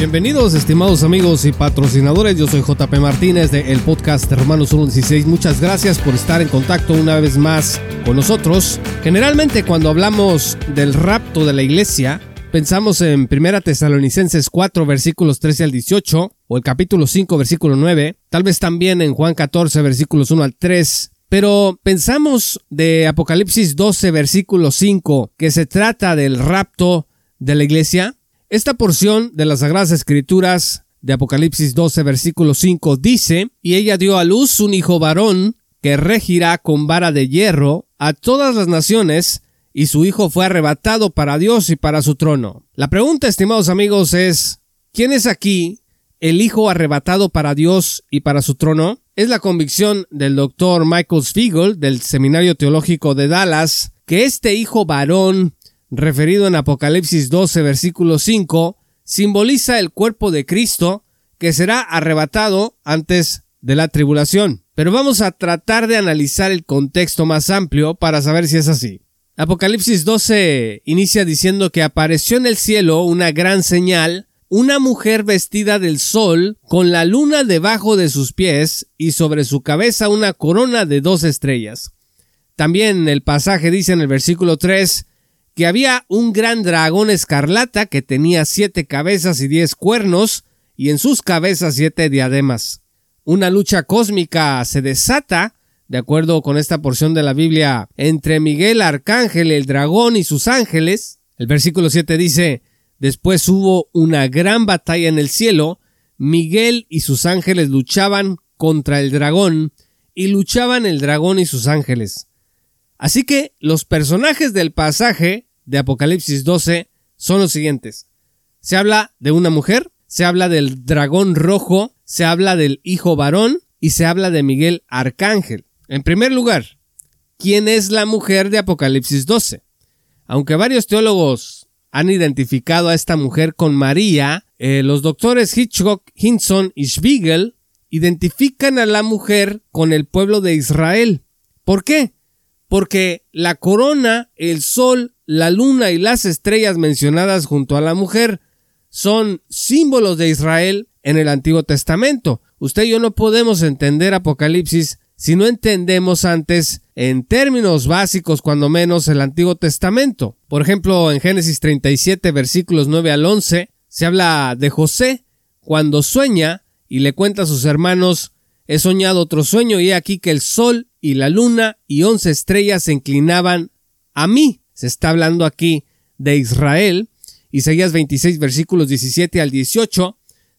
Bienvenidos estimados amigos y patrocinadores, yo soy JP Martínez de el podcast Romanos 1.16. Muchas gracias por estar en contacto una vez más con nosotros. Generalmente cuando hablamos del rapto de la iglesia, pensamos en 1 Tesalonicenses 4 versículos 13 al 18 o el capítulo 5 versículo 9, tal vez también en Juan 14 versículos 1 al 3, pero pensamos de Apocalipsis 12 versículo 5 que se trata del rapto de la iglesia. Esta porción de las Sagradas Escrituras de Apocalipsis 12, versículo 5 dice, y ella dio a luz un hijo varón que regirá con vara de hierro a todas las naciones, y su hijo fue arrebatado para Dios y para su trono. La pregunta, estimados amigos, es, ¿quién es aquí el hijo arrebatado para Dios y para su trono? Es la convicción del doctor Michael Spiegel del Seminario Teológico de Dallas que este hijo varón referido en Apocalipsis 12, versículo 5, simboliza el cuerpo de Cristo que será arrebatado antes de la tribulación. Pero vamos a tratar de analizar el contexto más amplio para saber si es así. Apocalipsis 12 inicia diciendo que apareció en el cielo una gran señal, una mujer vestida del sol, con la luna debajo de sus pies y sobre su cabeza una corona de dos estrellas. También el pasaje dice en el versículo 3 que había un gran dragón escarlata que tenía siete cabezas y diez cuernos, y en sus cabezas siete diademas. Una lucha cósmica se desata, de acuerdo con esta porción de la Biblia, entre Miguel Arcángel, el dragón y sus ángeles. El versículo 7 dice, Después hubo una gran batalla en el cielo, Miguel y sus ángeles luchaban contra el dragón, y luchaban el dragón y sus ángeles. Así que los personajes del pasaje de Apocalipsis 12 son los siguientes. Se habla de una mujer, se habla del dragón rojo, se habla del hijo varón y se habla de Miguel Arcángel. En primer lugar, ¿quién es la mujer de Apocalipsis 12? Aunque varios teólogos han identificado a esta mujer con María, eh, los doctores Hitchcock, Hinson y Spiegel identifican a la mujer con el pueblo de Israel. ¿Por qué? Porque la corona, el sol la luna y las estrellas mencionadas junto a la mujer son símbolos de Israel en el Antiguo Testamento. Usted y yo no podemos entender Apocalipsis si no entendemos antes, en términos básicos cuando menos, el Antiguo Testamento. Por ejemplo, en Génesis 37 versículos 9 al 11 se habla de José cuando sueña y le cuenta a sus hermanos he soñado otro sueño y he aquí que el sol y la luna y once estrellas se inclinaban a mí. Se está hablando aquí de Israel. Isaías 26 versículos 17 al 18.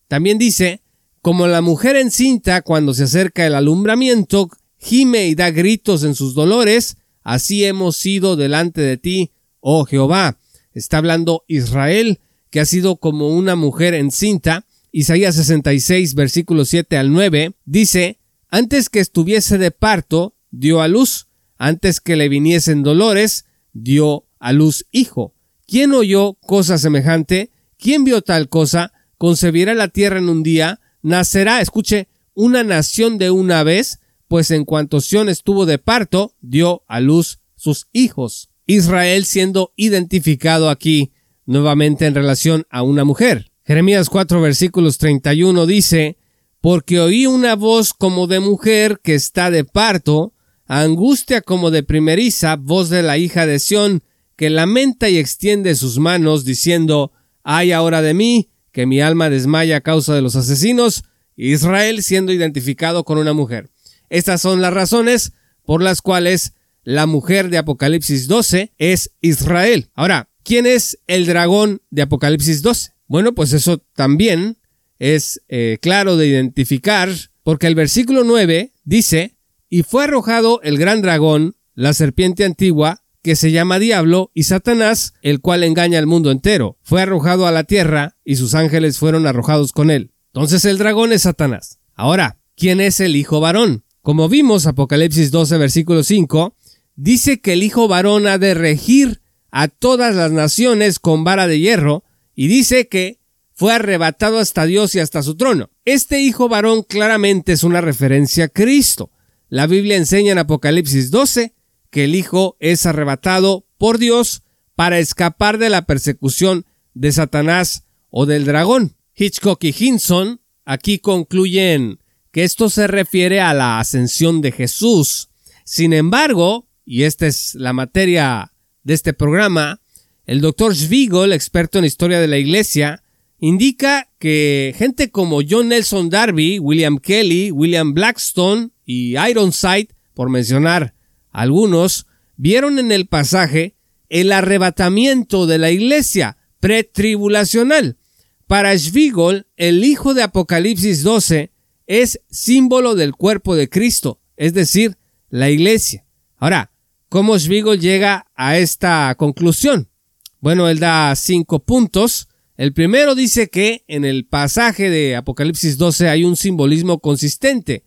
También dice, como la mujer encinta cuando se acerca el alumbramiento, gime y da gritos en sus dolores, así hemos sido delante de ti, oh Jehová. Está hablando Israel, que ha sido como una mujer encinta. Isaías 66 versículos 7 al 9 dice, antes que estuviese de parto, dio a luz, antes que le viniesen dolores, dio a luz hijo. ¿Quién oyó cosa semejante? ¿Quién vio tal cosa? Concebirá la tierra en un día, nacerá, escuche, una nación de una vez, pues en cuanto Sión estuvo de parto, dio a luz sus hijos. Israel siendo identificado aquí nuevamente en relación a una mujer. Jeremías 4 versículos 31 dice, porque oí una voz como de mujer que está de parto, angustia como de primeriza, voz de la hija de Sión, que lamenta y extiende sus manos, diciendo, ay ahora de mí, que mi alma desmaya a causa de los asesinos, Israel siendo identificado con una mujer. Estas son las razones por las cuales la mujer de Apocalipsis 12 es Israel. Ahora, ¿quién es el dragón de Apocalipsis 12? Bueno, pues eso también es eh, claro de identificar, porque el versículo 9 dice, y fue arrojado el gran dragón, la serpiente antigua, que se llama Diablo, y Satanás, el cual engaña al mundo entero. Fue arrojado a la tierra, y sus ángeles fueron arrojados con él. Entonces el dragón es Satanás. Ahora, ¿quién es el hijo varón? Como vimos Apocalipsis 12, versículo 5, dice que el hijo varón ha de regir a todas las naciones con vara de hierro, y dice que fue arrebatado hasta Dios y hasta su trono. Este hijo varón claramente es una referencia a Cristo. La Biblia enseña en Apocalipsis 12 que el Hijo es arrebatado por Dios para escapar de la persecución de Satanás o del dragón. Hitchcock y Hinson aquí concluyen que esto se refiere a la ascensión de Jesús. Sin embargo, y esta es la materia de este programa, el doctor Schwigel, experto en historia de la Iglesia, indica que gente como John Nelson Darby, William Kelly, William Blackstone y Ironside, por mencionar algunos, vieron en el pasaje el arrebatamiento de la iglesia pretribulacional. Para Schwigel, el hijo de Apocalipsis 12 es símbolo del cuerpo de Cristo, es decir, la iglesia. Ahora, ¿cómo Schwigel llega a esta conclusión? Bueno, él da cinco puntos. El primero dice que en el pasaje de Apocalipsis 12 hay un simbolismo consistente.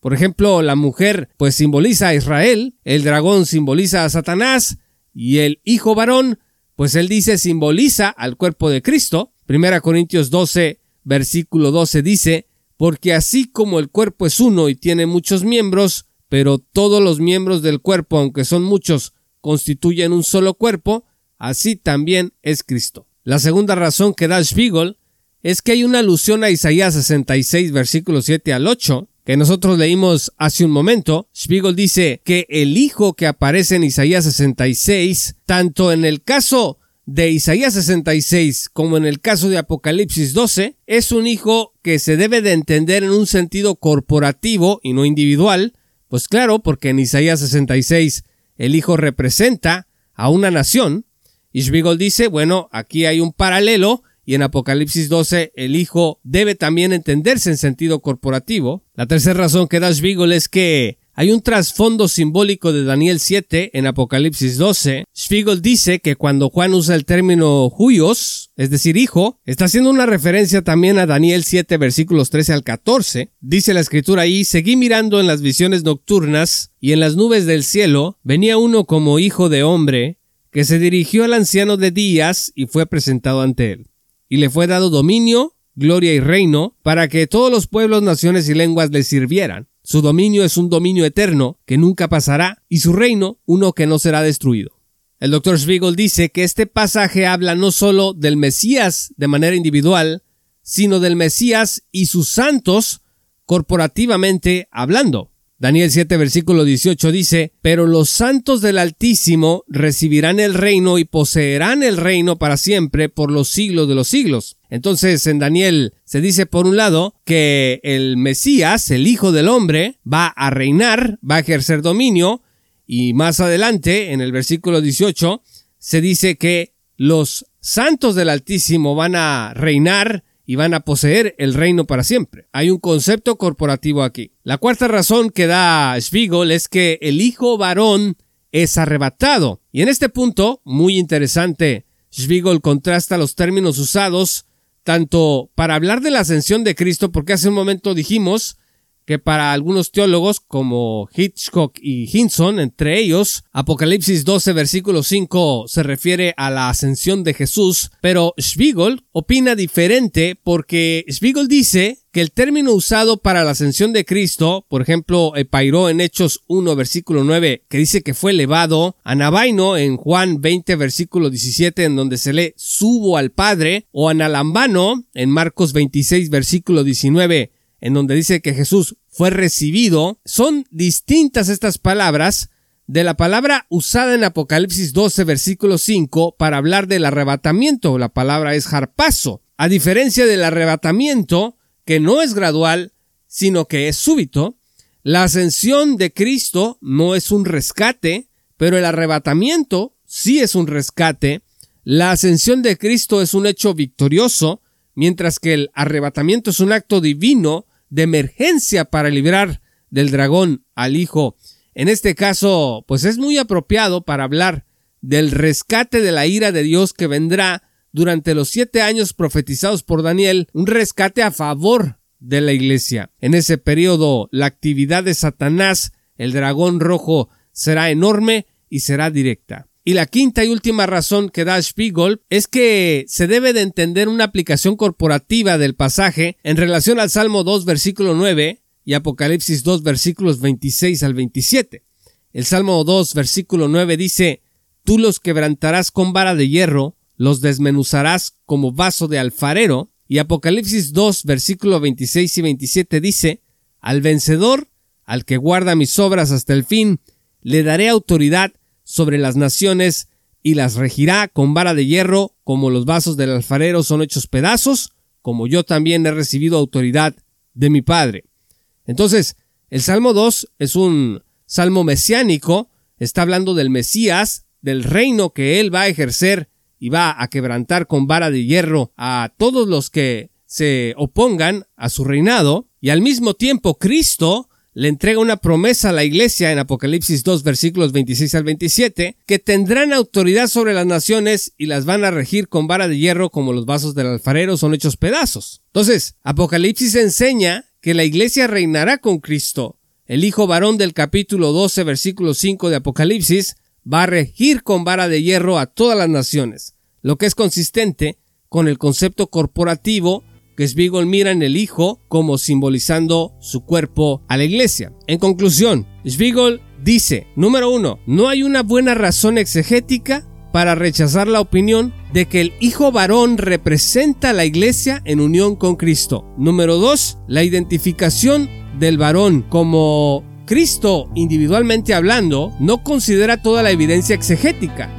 Por ejemplo, la mujer pues simboliza a Israel, el dragón simboliza a Satanás y el hijo varón pues él dice simboliza al cuerpo de Cristo. Primera Corintios 12 versículo 12 dice, porque así como el cuerpo es uno y tiene muchos miembros, pero todos los miembros del cuerpo, aunque son muchos, constituyen un solo cuerpo, así también es Cristo. La segunda razón que da Spiegel es que hay una alusión a Isaías 66 versículo 7 al 8, que nosotros leímos hace un momento, Spiegel dice que el hijo que aparece en Isaías 66, tanto en el caso de Isaías 66 como en el caso de Apocalipsis 12, es un hijo que se debe de entender en un sentido corporativo y no individual, pues claro, porque en Isaías 66 el hijo representa a una nación, y dice, bueno, aquí hay un paralelo y en Apocalipsis 12 el Hijo debe también entenderse en sentido corporativo. La tercera razón que da Schwigel es que hay un trasfondo simbólico de Daniel 7 en Apocalipsis 12. Schwigel dice que cuando Juan usa el término huyos, es decir, hijo, está haciendo una referencia también a Daniel 7 versículos 13 al 14. Dice la escritura ahí, seguí mirando en las visiones nocturnas y en las nubes del cielo venía uno como hijo de hombre que se dirigió al anciano de días y fue presentado ante él y le fue dado dominio, gloria y reino, para que todos los pueblos, naciones y lenguas le sirvieran. Su dominio es un dominio eterno que nunca pasará y su reino uno que no será destruido. El doctor Spiegel dice que este pasaje habla no solo del Mesías de manera individual, sino del Mesías y sus santos corporativamente hablando. Daniel 7 versículo 18 dice, Pero los santos del Altísimo recibirán el reino y poseerán el reino para siempre por los siglos de los siglos. Entonces en Daniel se dice por un lado que el Mesías, el Hijo del Hombre, va a reinar, va a ejercer dominio, y más adelante, en el versículo 18, se dice que los santos del Altísimo van a reinar y van a poseer el reino para siempre. Hay un concepto corporativo aquí. La cuarta razón que da Spiegel es que el hijo varón es arrebatado. Y en este punto, muy interesante, Spiegel contrasta los términos usados tanto para hablar de la ascensión de Cristo, porque hace un momento dijimos que para algunos teólogos como Hitchcock y Hinson, entre ellos, Apocalipsis 12 versículo 5 se refiere a la ascensión de Jesús, pero Spiegel opina diferente porque Spiegel dice que el término usado para la ascensión de Cristo, por ejemplo, Epairó en Hechos 1 versículo 9, que dice que fue elevado, Anabaino en Juan 20 versículo 17 en donde se lee subo al Padre, o Analambano en Marcos 26 versículo 19 en donde dice que Jesús fue recibido, son distintas estas palabras de la palabra usada en Apocalipsis 12, versículo 5, para hablar del arrebatamiento. La palabra es harpazo. A diferencia del arrebatamiento, que no es gradual, sino que es súbito, la ascensión de Cristo no es un rescate, pero el arrebatamiento sí es un rescate. La ascensión de Cristo es un hecho victorioso, mientras que el arrebatamiento es un acto divino de emergencia para librar del dragón al hijo. En este caso, pues es muy apropiado para hablar del rescate de la ira de Dios que vendrá durante los siete años profetizados por Daniel, un rescate a favor de la iglesia. En ese periodo, la actividad de Satanás, el dragón rojo, será enorme y será directa. Y la quinta y última razón que da Spiegel es que se debe de entender una aplicación corporativa del pasaje en relación al Salmo 2 versículo 9 y Apocalipsis 2 versículos 26 al 27. El Salmo 2 versículo 9 dice, Tú los quebrantarás con vara de hierro, los desmenuzarás como vaso de alfarero. Y Apocalipsis 2, versículo 26 y 27 dice, Al vencedor, al que guarda mis obras hasta el fin, le daré autoridad sobre las naciones y las regirá con vara de hierro, como los vasos del alfarero son hechos pedazos, como yo también he recibido autoridad de mi Padre. Entonces, el Salmo 2 es un salmo mesiánico, está hablando del Mesías, del reino que él va a ejercer y va a quebrantar con vara de hierro a todos los que se opongan a su reinado, y al mismo tiempo Cristo le entrega una promesa a la iglesia en Apocalipsis 2 versículos 26 al 27, que tendrán autoridad sobre las naciones y las van a regir con vara de hierro como los vasos del alfarero son hechos pedazos. Entonces, Apocalipsis enseña que la iglesia reinará con Cristo. El hijo varón del capítulo 12 versículo 5 de Apocalipsis va a regir con vara de hierro a todas las naciones, lo que es consistente con el concepto corporativo que Spiegel mira en el Hijo como simbolizando su cuerpo a la iglesia. En conclusión, Spiegel dice, número uno, no hay una buena razón exegética para rechazar la opinión de que el Hijo varón representa a la iglesia en unión con Cristo. Número dos, la identificación del varón como Cristo individualmente hablando no considera toda la evidencia exegética,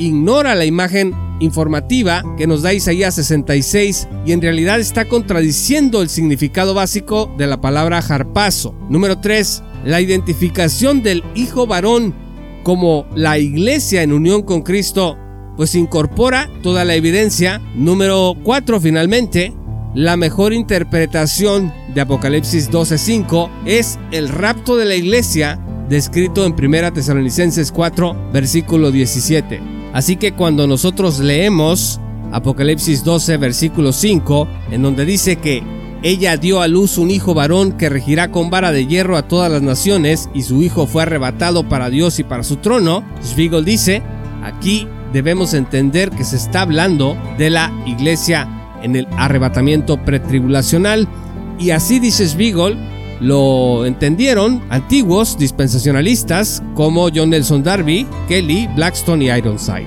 ignora la imagen informativa que nos da Isaías 66 y en realidad está contradiciendo el significado básico de la palabra jarpazo. Número 3. La identificación del hijo varón como la iglesia en unión con Cristo pues incorpora toda la evidencia. Número 4 finalmente, la mejor interpretación de Apocalipsis 12:5 es el rapto de la iglesia descrito en 1 Tesalonicenses 4 versículo 17. Así que cuando nosotros leemos Apocalipsis 12, versículo 5, en donde dice que ella dio a luz un hijo varón que regirá con vara de hierro a todas las naciones y su hijo fue arrebatado para Dios y para su trono, Spiegel dice, aquí debemos entender que se está hablando de la iglesia en el arrebatamiento pretribulacional. Y así dice Spiegel, lo entendieron antiguos dispensacionalistas como John Nelson Darby, Kelly, Blackstone y Ironside.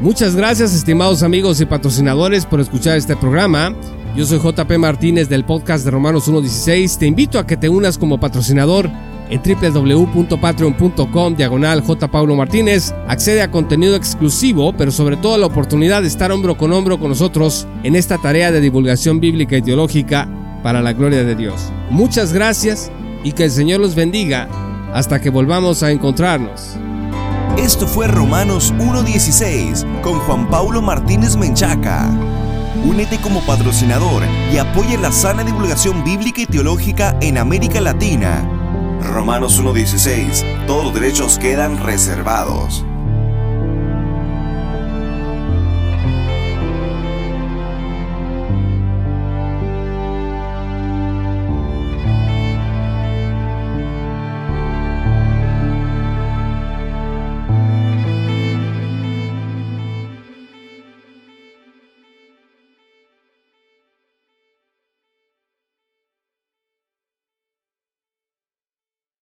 Muchas gracias estimados amigos y patrocinadores por escuchar este programa. Yo soy JP Martínez del podcast de Romanos 1.16. Te invito a que te unas como patrocinador en www.patreon.com diagonal. Paulo Martínez. Accede a contenido exclusivo, pero sobre todo a la oportunidad de estar hombro con hombro con nosotros en esta tarea de divulgación bíblica y teológica para la gloria de Dios. Muchas gracias y que el Señor los bendiga hasta que volvamos a encontrarnos. Esto fue Romanos 1.16 con Juan Pablo Martínez Menchaca. Únete como patrocinador y apoya la sana divulgación bíblica y teológica en América Latina. Romanos 1.16. Todos los derechos quedan reservados.